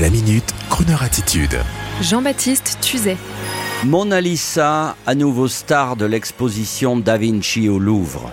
La minute, Kroneur attitude. Jean-Baptiste Tuzet. Mona Lisa, à nouveau star de l'exposition Da Vinci au Louvre.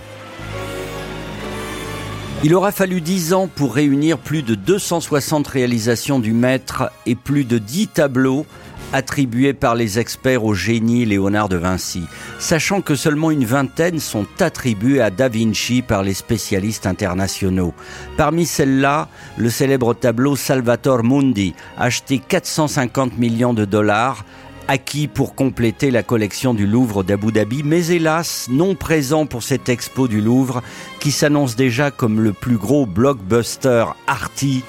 Il aura fallu dix ans pour réunir plus de 260 réalisations du maître et plus de 10 tableaux attribués par les experts au génie Léonard de Vinci, sachant que seulement une vingtaine sont attribués à Da Vinci par les spécialistes internationaux. Parmi celles-là, le célèbre tableau Salvator Mundi, acheté 450 millions de dollars, acquis pour compléter la collection du Louvre d'Abu Dhabi, mais hélas non présent pour cette expo du Louvre qui s'annonce déjà comme le plus gros blockbuster arty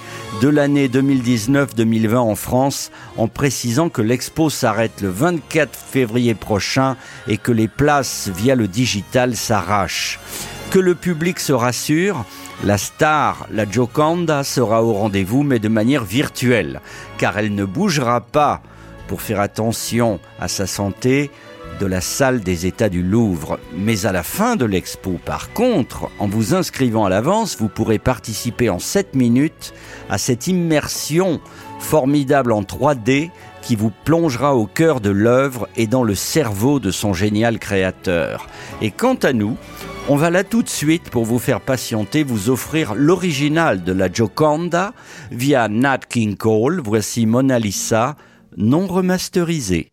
de l'année 2019-2020 en France, en précisant que l'expo s'arrête le 24 février prochain et que les places via le digital s'arrachent. Que le public se rassure, la star, la Joconda, sera au rendez-vous, mais de manière virtuelle, car elle ne bougera pas pour faire attention à sa santé de la salle des états du Louvre. Mais à la fin de l'expo, par contre, en vous inscrivant à l'avance, vous pourrez participer en 7 minutes à cette immersion formidable en 3D qui vous plongera au cœur de l'œuvre et dans le cerveau de son génial créateur. Et quant à nous, on va là tout de suite pour vous faire patienter, vous offrir l'original de la Joconda via Nat King Cole. Voici Mona Lisa non remasterisé.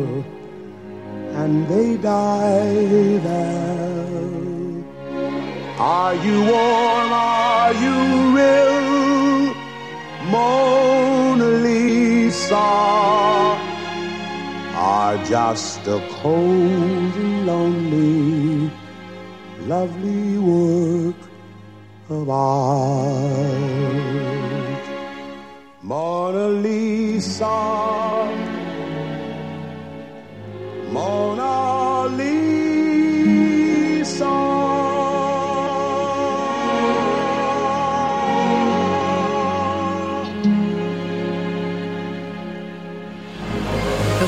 and they die there. Are you warm? Are you real? Mona Lisa are just a cold and lonely, lovely work of art. Mona Lisa